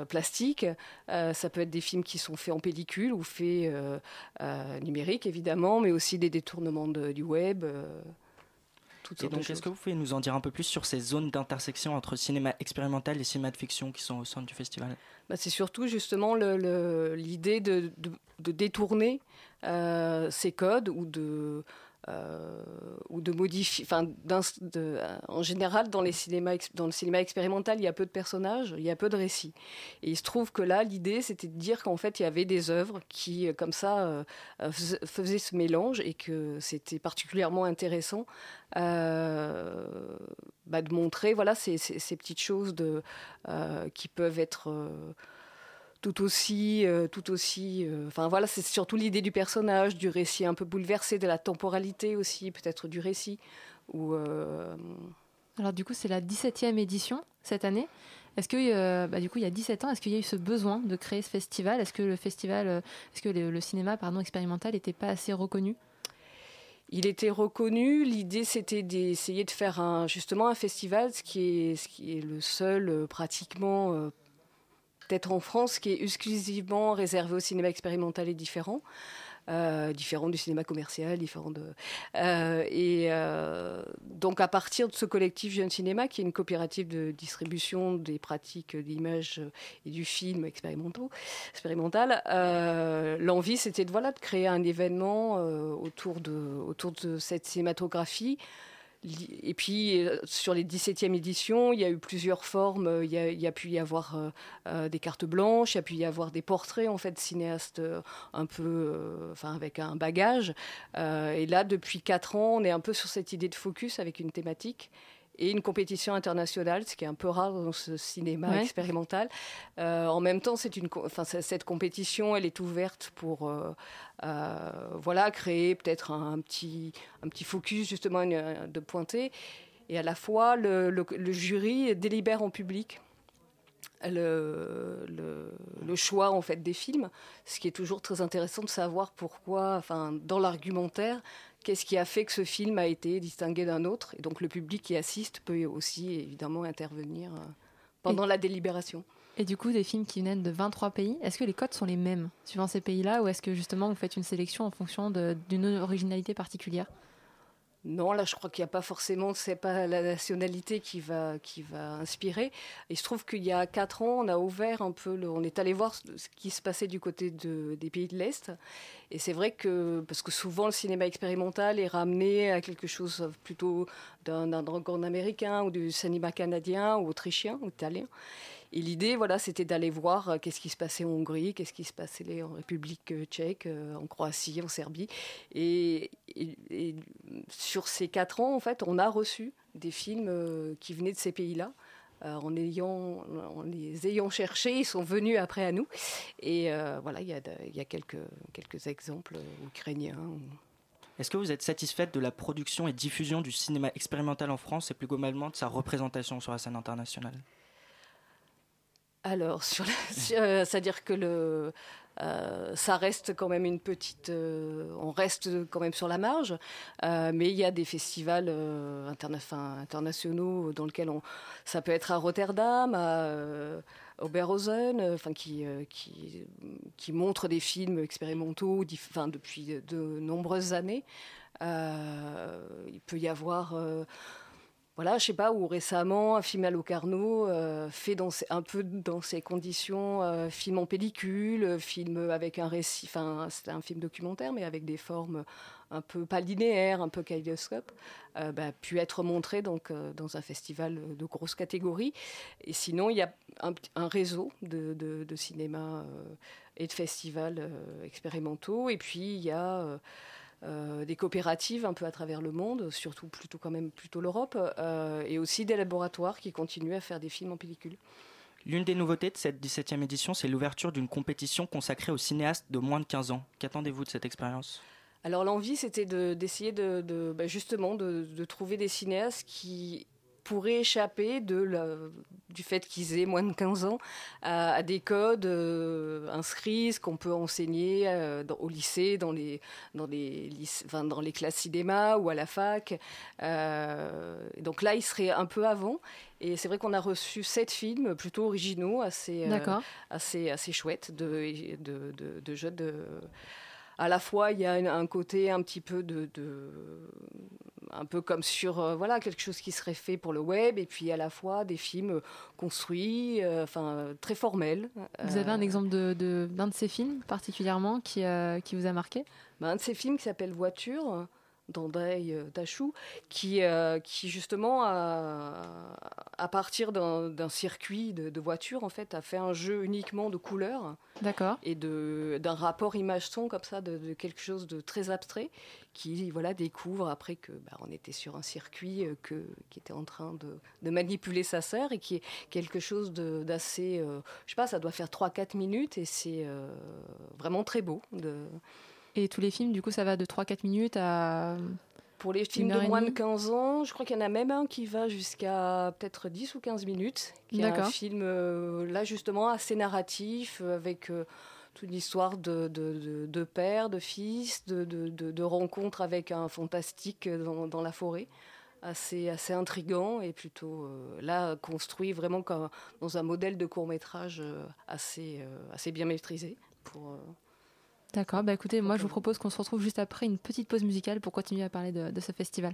L: plastique, ça peut être des films qui sont faits en pellicule ou faits numériques évidemment, mais aussi des détournements du web
M: donc, est-ce que vous pouvez nous en dire un peu plus sur ces zones d'intersection entre cinéma expérimental et cinéma de fiction qui sont au centre du festival?
L: Bah, C'est surtout justement l'idée de, détourner euh, ces codes ou de euh, ou de modifier. Euh, en général, dans, le cinéma expérimental, il y a peu de personnages, il y a peu de récits. Et il se trouve que là, l'idée, c'était de dire qu'en fait, il y avait des œuvres qui, euh, comme ça, faisaient ce mélange et que c'était particulièrement intéressant bah, de montrer voilà, ces, petites choses qui peuvent être tout aussi, euh, tout aussi. Euh, enfin voilà, c'est surtout l'idée du personnage, du récit un peu bouleversé, de la temporalité aussi, peut-être du récit. Ou, euh,
B: Alors du coup, c'est la 17e édition cette année. Est-ce que, bah, du coup, il y a 17 ans, est-ce qu'il y a eu ce besoin de créer ce festival? Est-ce que le festival, est-ce que le, cinéma, pardon, expérimental n'était pas assez reconnu?
L: Il était reconnu. L'idée, c'était d'essayer de faire un, justement un festival, ce qui est, ce qui est le seul pratiquement peut-être en France, qui est exclusivement réservé au cinéma expérimental et différent. Euh, différent du cinéma commercial, différent de. Euh, et euh, donc, à partir de ce collectif Jeune Cinéma, qui est une coopérative de distribution des pratiques d'image et du film expérimentaux, expérimental, l'envie, c'était de, voilà, de créer un événement autour, de, autour de cette cinématographie et puis, euh, sur les 17e éditions, il y a eu plusieurs formes. Euh, il y a, pu y avoir euh, des cartes blanches, il y a pu y avoir des portraits, en fait, cinéastes un peu, enfin, avec un bagage. et là, depuis 4 ans, on est un peu sur cette idée de focus avec une thématique et une compétition internationale, ce qui est un peu rare dans ce cinéma expérimental. Euh, en même temps, c'est une, enfin, cette compétition, elle est ouverte pour euh, euh, voilà, créer peut-être un, petit, un petit focus justement de pointer. Et à la fois, le, le, jury délibère en public. Le, le, le, choix en fait des films, ce qui est toujours très intéressant de savoir pourquoi, enfin dans l'argumentaire, Qu'est-ce qui a fait que ce film a été distingué d'un autre Et donc le public qui assiste peut aussi évidemment intervenir euh, pendant la délibération.
B: Et du coup, des films qui viennent de 23 pays, est-ce que les codes sont les mêmes suivant ces pays-là ou est-ce que justement vous faites une sélection en fonction d'une originalité particulière?
L: Non, là, je crois qu'il n'y a pas forcément, c'est pas la nationalité qui va, qui va inspirer. Il se trouve qu'il y a quatre ans, on a ouvert un peu, on est allé voir ce qui se passait du côté de, des pays de l'Est. Et c'est vrai que, parce que souvent le cinéma expérimental est ramené à quelque chose plutôt d'un dragon américain ou du cinéma canadien ou autrichien ou italien. Et l'idée, voilà, c'était d'aller voir euh, qu'est-ce qui se passait en Hongrie, qu'est-ce qui se passait en République euh, tchèque, euh, en Croatie, en Serbie. Et, sur ces quatre ans, en fait, on a reçu des films qui venaient de ces pays-là. en, les ayant cherchés, ils sont venus après à nous. Et voilà, il y a, quelques exemples ukrainiens.
M: Est-ce que vous êtes satisfaite de la production et diffusion du cinéma expérimental en France et plus globalement de sa représentation sur la scène internationale?
L: Alors, sur euh, c'est-à-dire que le, euh, ça reste quand même une petite. Euh, on reste quand même sur la marge, mais il y a des festivals internationaux dans lesquels on. Ça peut être à Rotterdam, à Oberhausen, enfin qui, qui, qui montrent des films expérimentaux, depuis de nombreuses années. il peut y avoir voilà, je sais pas, ou récemment, un film à Locarno, euh, fait dans un peu dans ces conditions, euh, film en pellicule, film avec un récit, enfin, c'est un film documentaire, mais avec des formes un peu pas linéaires, un peu kaléidoscope, euh, bah, pu être montré donc, euh, dans un festival de grosse catégorie. Et sinon, il y a un, réseau de, de, cinéma et de festivals expérimentaux. Et puis, il y a euh, des coopératives un peu à travers le monde, surtout plutôt quand même plutôt l'Europe, euh, et aussi des laboratoires qui continuent à faire des films en pellicule.
M: L'une des nouveautés de cette 17e édition, c'est l'ouverture d'une compétition consacrée aux cinéastes de moins de 15 ans. Qu'attendez-vous de cette expérience?
L: Alors l'envie, c'était d'essayer de, bah, justement de, trouver des cinéastes qui pourraient échapper de du fait qu'ils aient moins de 15 ans à, des codes euh, inscrits, qu'on peut enseigner euh, au lycée, dans les, dans, les, dans les classes cinéma ou à la fac. Euh, donc là, il serait un peu avant. Et c'est vrai qu'on a reçu sept films plutôt originaux, assez, assez, assez chouettes, de, de, de, de jeux de à la fois il y a un côté un petit peu de, un peu comme sur euh, voilà quelque chose qui serait fait pour le web et puis à la fois des films construits euh, enfin très formels
B: vous avez un euh, exemple de d'un de, ces films particulièrement qui qui vous a marqué?
L: Ben, un de ces films qui s'appelle Voiture d'Andrei Tachou, qui, qui justement, à partir d'un circuit de, de voitures, en fait, a fait un jeu uniquement de couleurs.
B: D'accord.
L: Et d'un rapport image-son, comme ça, de, quelque chose de très abstrait, qui voilà, découvre après que bah, on était sur un circuit que, qui était en train de, de, manipuler sa sœur et qui est quelque chose d'assez. Euh, je sais pas, ça doit faire 3-4 minutes et c'est vraiment très beau. De...
B: Et tous les films, du coup, ça va de 3-4 minutes à.
L: Pour les films de moins de 15 ans, je crois qu'il y en a même un qui va jusqu'à peut-être 10 ou 15 minutes. Qui est un film, euh, là justement, assez narratif, euh, avec euh, toute une histoire de, de, de, père, de fils, de, de, rencontre avec un fantastique dans, dans, la forêt. Assez, assez intrigant et plutôt là construit vraiment comme dans un modèle de court métrage assez, assez bien maîtrisé pour,
B: D'accord, bah écoutez, moi je vous propose qu'on se retrouve juste après une petite pause musicale pour continuer à parler de, de ce festival.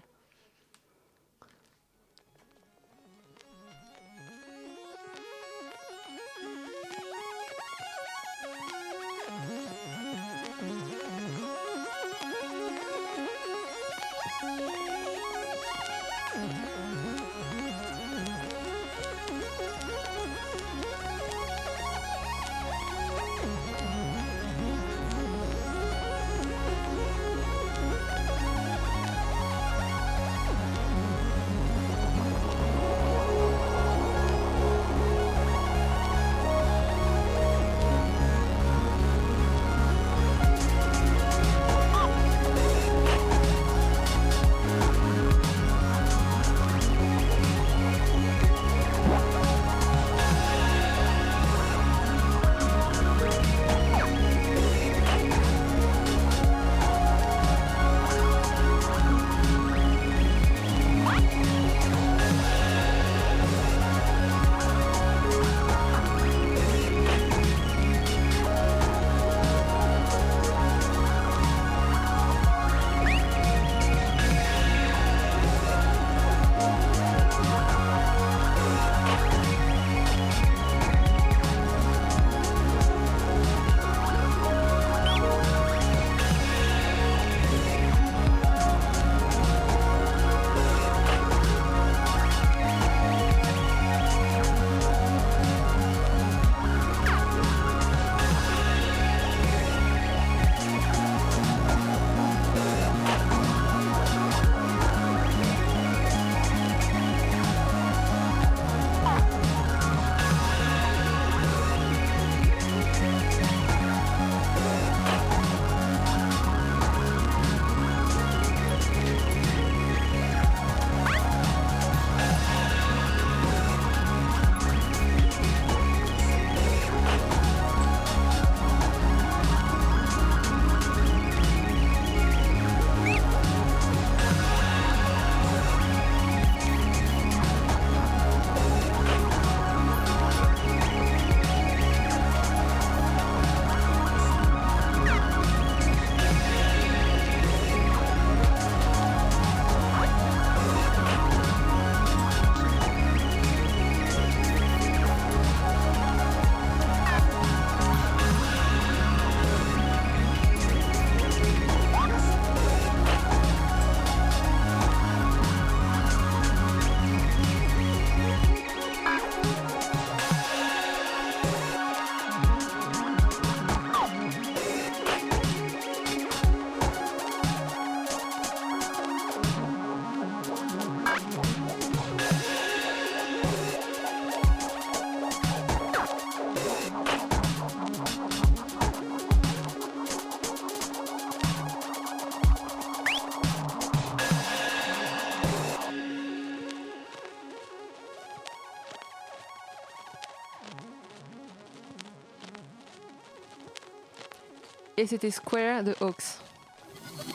B: Et c'était Square de Hawks.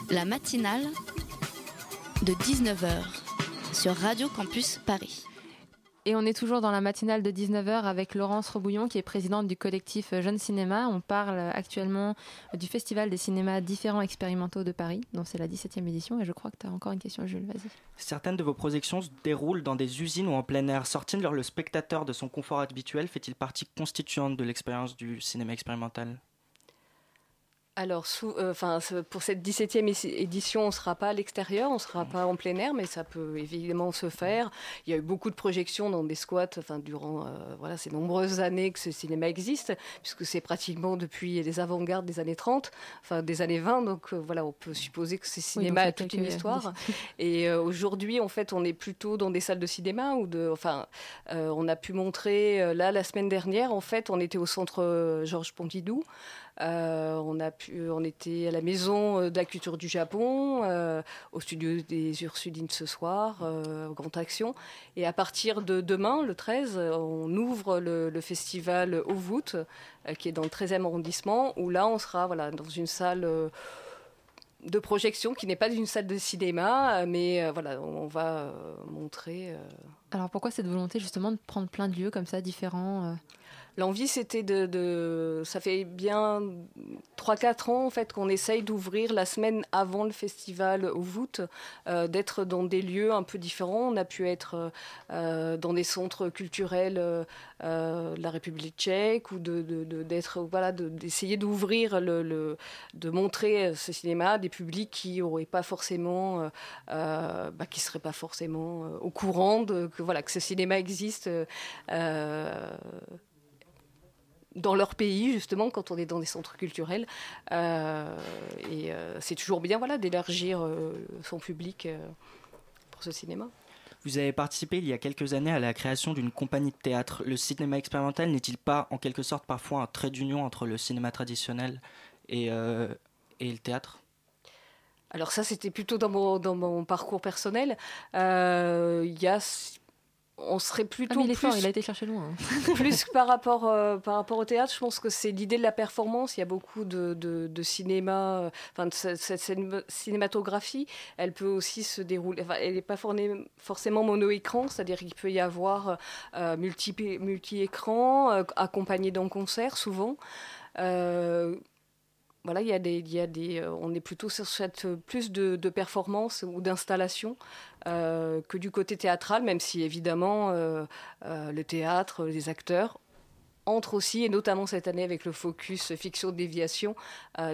A: La matinale de 19h sur Radio Campus Paris.
B: Et on est toujours dans la matinale de 19h avec Laurence Rebouillon qui est présidente du collectif Jeune Cinéma. On parle actuellement du Festival des cinémas différents expérimentaux de Paris, dont c'est la 17e édition. Et je crois que tu as encore une question, Jules. Vas-y.
M: Certaines de vos projections se déroulent dans des usines ou en plein air. Sortir le spectateur de son confort habituel? Fait-il partie constituante de l'expérience du cinéma expérimental?
L: Alors, euh, enfin, pour cette 17e édition, on ne sera pas à l'extérieur, on ne sera pas en plein air, mais ça peut évidemment se faire. Il y a eu beaucoup de projections dans des squats durant euh, voilà, ces nombreuses années que ce cinéma existe, puisque c'est pratiquement depuis les avant-gardes des années 30, enfin des années 20, donc euh, voilà, on peut supposer que ce cinéma a toute une histoire. Et aujourd'hui, en fait, on est plutôt dans des salles de cinéma, ou de, enfin, on a pu montrer, là, la semaine dernière, en fait, on était au centre Georges Pompidou, euh, on, a pu, on était à la maison euh, de la culture du Japon, euh, au studio des Ursulines ce soir, au Grand Action. Et à partir de demain, le 13, on ouvre le, festival Au Voûte, qui est dans le 13e arrondissement, où là, on sera voilà, dans une salle de projection qui n'est pas une salle de cinéma, mais voilà, on va montrer.
B: Alors pourquoi cette volonté justement de prendre plein de lieux comme ça différents
L: L'envie, c'était de, Ça fait bien 3-4 ans en fait, qu'on essaye d'ouvrir la semaine avant le festival au voûte, euh, d'être dans des lieux un peu différents. On a pu être euh, dans des centres culturels euh, de la République tchèque ou d'être, voilà, d'essayer d'ouvrir, le, de montrer ce cinéma à des publics qui n'auraient pas forcément. Bah, qui seraient pas forcément au courant de, que, voilà, que ce cinéma existe dans leur pays, justement, quand on est dans des centres culturels. Euh, et euh, c'est toujours bien voilà, d'élargir euh, son public pour ce cinéma.
M: Vous avez participé il y a quelques années à la création d'une compagnie de théâtre. Le cinéma expérimental n'est-il pas, en quelque sorte, parfois un trait d'union entre le cinéma traditionnel et, et le théâtre?
L: Alors ça, c'était plutôt dans mon, dans mon parcours personnel. Il y a on serait plutôt
B: ah, il
L: plus,
B: il a été cherché loin.
L: Hein. plus par rapport euh, par rapport au théâtre, je pense que c'est l'idée de la performance. Il y a beaucoup de, de, cinéma, euh, enfin cette, cinématographie, elle peut aussi se dérouler. elle n'est pas forcément mono-écran, c'est-à-dire qu'il peut y avoir euh, multi multi écran accompagné d'un concert souvent voilà, il des, il des, euh, on est plutôt sur cette plus de, de performance ou d'installation euh, que du côté théâtral, même si évidemment euh, le théâtre, les acteurs entrent aussi, et notamment cette année avec le focus fiction déviation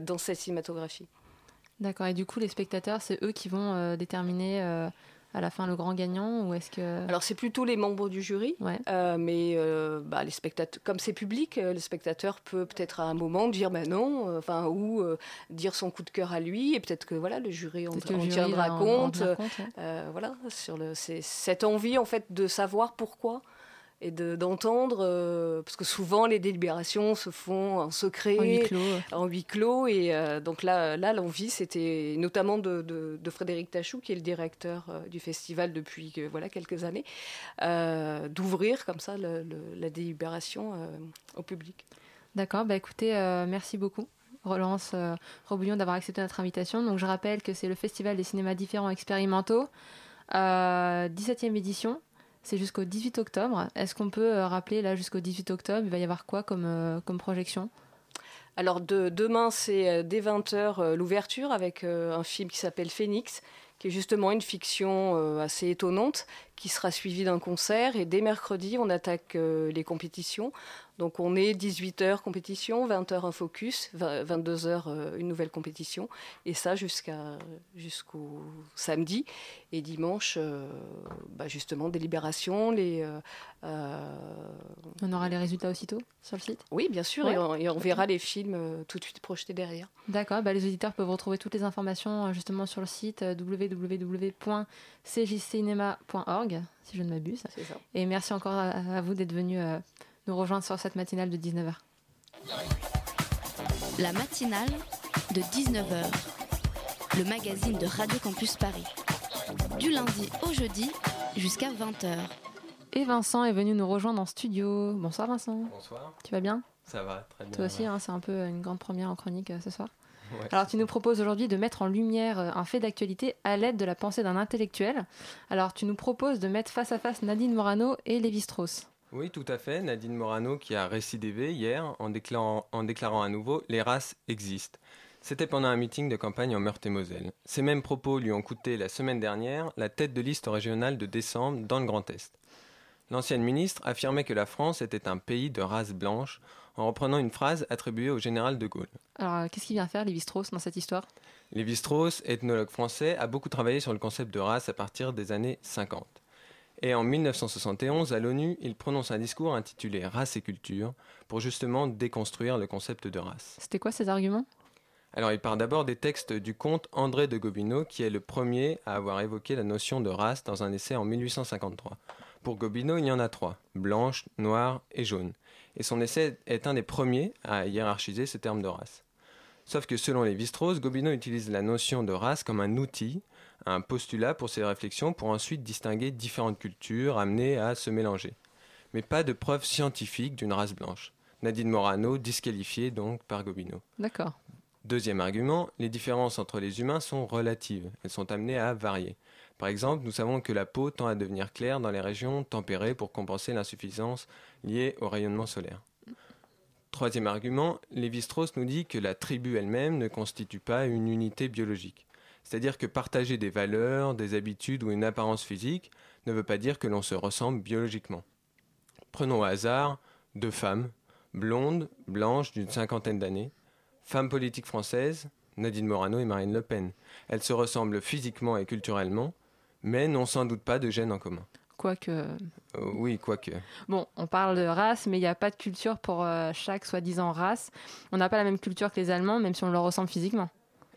L: dans cette cinématographie.
B: D'accord. Et du coup, les spectateurs, c'est eux qui vont déterminer à la fin le grand gagnant ou est-ce que
L: alors c'est plutôt les membres du jury euh, mais euh, bah, les spectateurs comme c'est public euh, le spectateur peut peut-être à un moment dire ben non enfin ou dire son coup de cœur à lui et peut-être que voilà le jury en, tiendra compte, voilà sur le c'est cette envie en fait de savoir pourquoi et d'entendre, euh, parce que souvent les délibérations se font en secret, en huis clos. et euh, donc là, là l'envie, c'était notamment de, de, Frédéric Tachou, qui est le directeur euh, du festival depuis voilà, quelques années, d'ouvrir comme ça la délibération au public.
B: D'accord, bah écoutez, merci beaucoup. Relance Robouillon d'avoir accepté notre invitation. Donc je rappelle que c'est le Festival des cinémas différents expérimentaux, 17e édition. C'est jusqu'au 18 octobre. Est-ce qu'on peut euh, rappeler, là, jusqu'au 18 octobre, il va y avoir quoi comme, euh, comme projection?
L: Alors de, demain, c'est euh, dès 20h l'ouverture avec un film qui s'appelle Phoenix, qui est justement une fiction assez étonnante, qui sera suivie d'un concert. Et dès mercredi, on attaque les compétitions. Donc on est 18h compétition, 20h un focus, 22h euh, une nouvelle compétition, et ça jusqu'à jusqu'au samedi. Et dimanche, euh, bah justement, délibération. Les,
B: euh, on aura les résultats aussitôt sur le site?
L: Oui, bien sûr, et, on, verra les films tout de suite projetés derrière.
B: D'accord, bah les auditeurs peuvent retrouver toutes les informations justement sur le site www.cjcinema.org, si je ne m'abuse. Et merci encore à, vous d'être venu nous rejoindre sur cette matinale de 19h.
A: La matinale de 19h, le magazine de Radio Campus Paris. Du lundi au jeudi jusqu'à 20h.
B: Et Vincent est venu nous rejoindre en studio. Bonsoir Vincent.
N: Bonsoir.
B: Tu vas bien?
N: Ça va, très bien.
B: Toi aussi, hein, c'est un peu une grande première en chronique euh, ce soir. Alors, tu nous proposes aujourd'hui de mettre en lumière euh, un fait d'actualité à l'aide de la pensée d'un intellectuel. Alors, tu nous proposes de mettre face à face Nadine Morano et Lévi-Strauss.
N: Oui, tout à fait. Nadine Morano qui a récidivé hier en déclarant, en déclarant à nouveau Les races existent. C'était pendant un meeting de campagne en Meurthe-et-Moselle. Ces mêmes propos lui ont coûté la semaine dernière la tête de liste régionale de décembre dans le Grand Est. L'ancienne ministre affirmait que la France était un pays de race blanche en reprenant une phrase attribuée au général de Gaulle.
B: Alors, qu'est-ce qu'il vient faire Lévi-Strauss dans cette histoire?
N: Lévi-Strauss, ethnologue français, a beaucoup travaillé sur le concept de race à partir des années 50. Et en 1971, à l'ONU, il prononce un discours intitulé Race et culture pour justement déconstruire le concept de race.
B: C'était quoi ces arguments?
N: Alors il part d'abord des textes du comte André de Gobineau, qui est le premier à avoir évoqué la notion de race dans un essai en 1853. Pour Gobineau, il y en a trois, blanche, noire et jaune. Et son essai est un des premiers à hiérarchiser ce terme de race. Sauf que selon Lévi-Strauss, Gobineau utilise la notion de race comme un outil, un postulat pour ses réflexions pour ensuite distinguer différentes cultures amenées à se mélanger. Mais pas de preuve scientifique d'une race blanche. Nadine Morano disqualifiée donc par Gobineau.
B: D'accord.
N: Deuxième argument, les différences entre les humains sont relatives. Elles sont amenées à varier. Par exemple, nous savons que la peau tend à devenir claire dans les régions tempérées pour compenser l'insuffisance liée au rayonnement solaire. Troisième argument, Lévi-Strauss nous dit que la tribu elle-même ne constitue pas une unité biologique. C'est-à-dire que partager des valeurs, des habitudes ou une apparence physique ne veut pas dire que l'on se ressemble biologiquement. Prenons au hasard deux femmes, blondes, blanches d'une cinquantaine d'années, femmes politiques françaises, Nadine Morano et Marine Le Pen. Elles se ressemblent physiquement et culturellement, mais n'ont sans doute pas de gènes en commun.
B: Quoique.
N: Euh, oui, quoique.
B: Bon, on parle de race, mais il n'y a pas de culture pour euh, chaque soi-disant race. On n'a pas la même culture que les Allemands, même si on leur ressemble physiquement.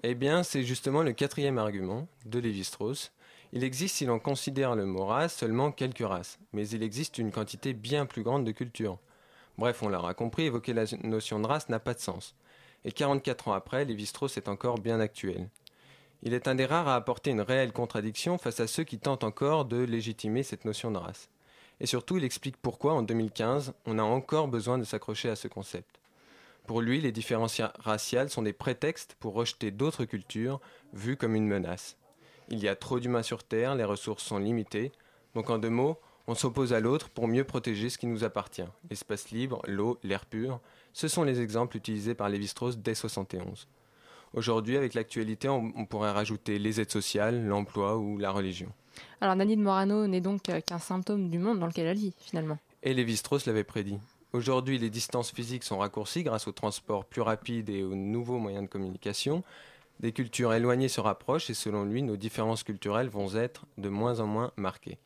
N: Eh bien, c'est justement le quatrième argument de Lévi-Strauss. Il existe, si l'on considère le mot race, seulement quelques races, mais il existe une quantité bien plus grande de cultures. Bref, on l'aura compris, évoquer la notion de race n'a pas de sens. Et 44 ans après, Lévi-Strauss est encore bien actuel. Il est un des rares à apporter une réelle contradiction face à ceux qui tentent encore de légitimer cette notion de race. Et surtout, il explique pourquoi, en 2015, on a encore besoin de s'accrocher à ce concept. Pour lui, les différences raciales sont des prétextes pour rejeter d'autres cultures vues comme une menace. Il y a trop d'humains sur Terre, les ressources sont limitées, donc en deux mots, on s'oppose à l'autre pour mieux protéger ce qui nous appartient. L'espace libre, l'eau, l'air pur, ce sont les exemples utilisés par Lévi-Strauss dès 71. Aujourd'hui, avec l'actualité, on, pourrait rajouter les aides sociales, l'emploi ou la religion.
B: Alors Nadine Morano n'est donc euh, qu'un symptôme du monde dans lequel elle vit, finalement.
N: Et Lévi-Strauss l'avait prédit. Aujourd'hui, les distances physiques sont raccourcies grâce au transport plus rapide et aux nouveaux moyens de communication. Des cultures éloignées se rapprochent et selon lui, nos différences culturelles vont être de moins en moins marquées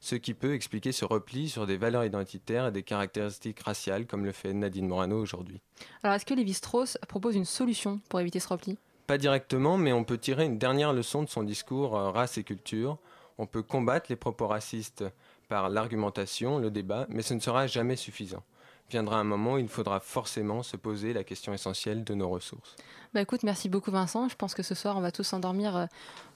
N: ce qui peut expliquer ce repli sur des valeurs identitaires et des caractéristiques raciales, comme le fait Nadine Morano aujourd'hui.
B: Alors, est-ce que Lévi-Strauss propose une solution pour éviter ce repli?
N: Pas directement, mais on peut tirer une dernière leçon de son discours euh, Race et culture. On peut combattre les propos racistes par l'argumentation, le débat, mais ce ne sera jamais suffisant viendra un moment où il faudra forcément se poser la question essentielle de nos ressources.
B: Bah écoute, merci beaucoup Vincent. Je pense que ce soir, on va tous s'endormir euh,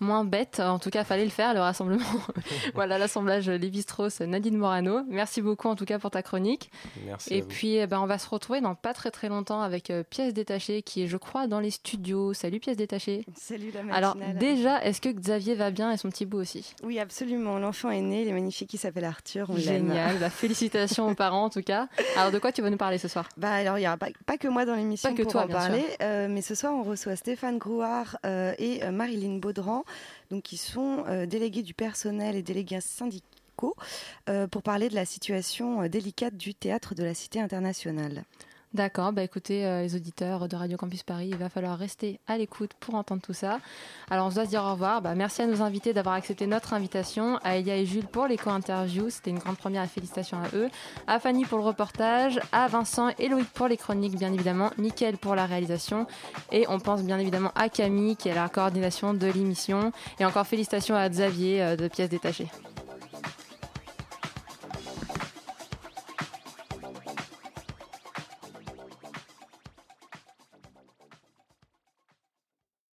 B: moins bêtes. En tout cas, fallait le faire, le rassemblement. voilà, l'assemblage Lévi-Strauss, Nadine Morano. Merci beaucoup en tout cas pour ta chronique.
N: Merci.
B: Et puis, eh ben, on va se retrouver dans pas très très longtemps avec euh, Pièce Détachée qui est, je crois, dans les studios. Salut Pièce Détachée.
O: Salut la
B: Alors déjà, est-ce que Xavier va bien et son petit bout aussi?
O: Oui, absolument. L'enfant est né, il est magnifique, il s'appelle Arthur. On
B: Génial. Bah, félicitations aux parents en tout cas. Alors de quoi tu vas nous parler ce soir?
O: Bah alors il n'y aura pas, pas, que moi dans l'émission pour toi, en parler, euh, mais ce on reçoit Stéphane Grouard euh, et euh, Marilyn Baudran, donc qui sont délégués du personnel et délégués syndicaux, pour parler de la situation délicate du théâtre de la Cité internationale.
B: D'accord, bah écoutez, euh, les auditeurs de Radio Campus Paris, il va falloir rester à l'écoute pour entendre tout ça. Alors on se doit se dire au revoir. Bah, merci à nos invités d'avoir accepté notre invitation, à Elia et Jules pour les co-interviews, c'était une grande première, félicitations à eux, à Fanny pour le reportage, à Vincent et Loïc pour les chroniques bien évidemment, Mickaël pour la réalisation, et on pense bien évidemment à Camille qui est la coordination de l'émission, et encore félicitations à Xavier euh, de Pièces Détachées.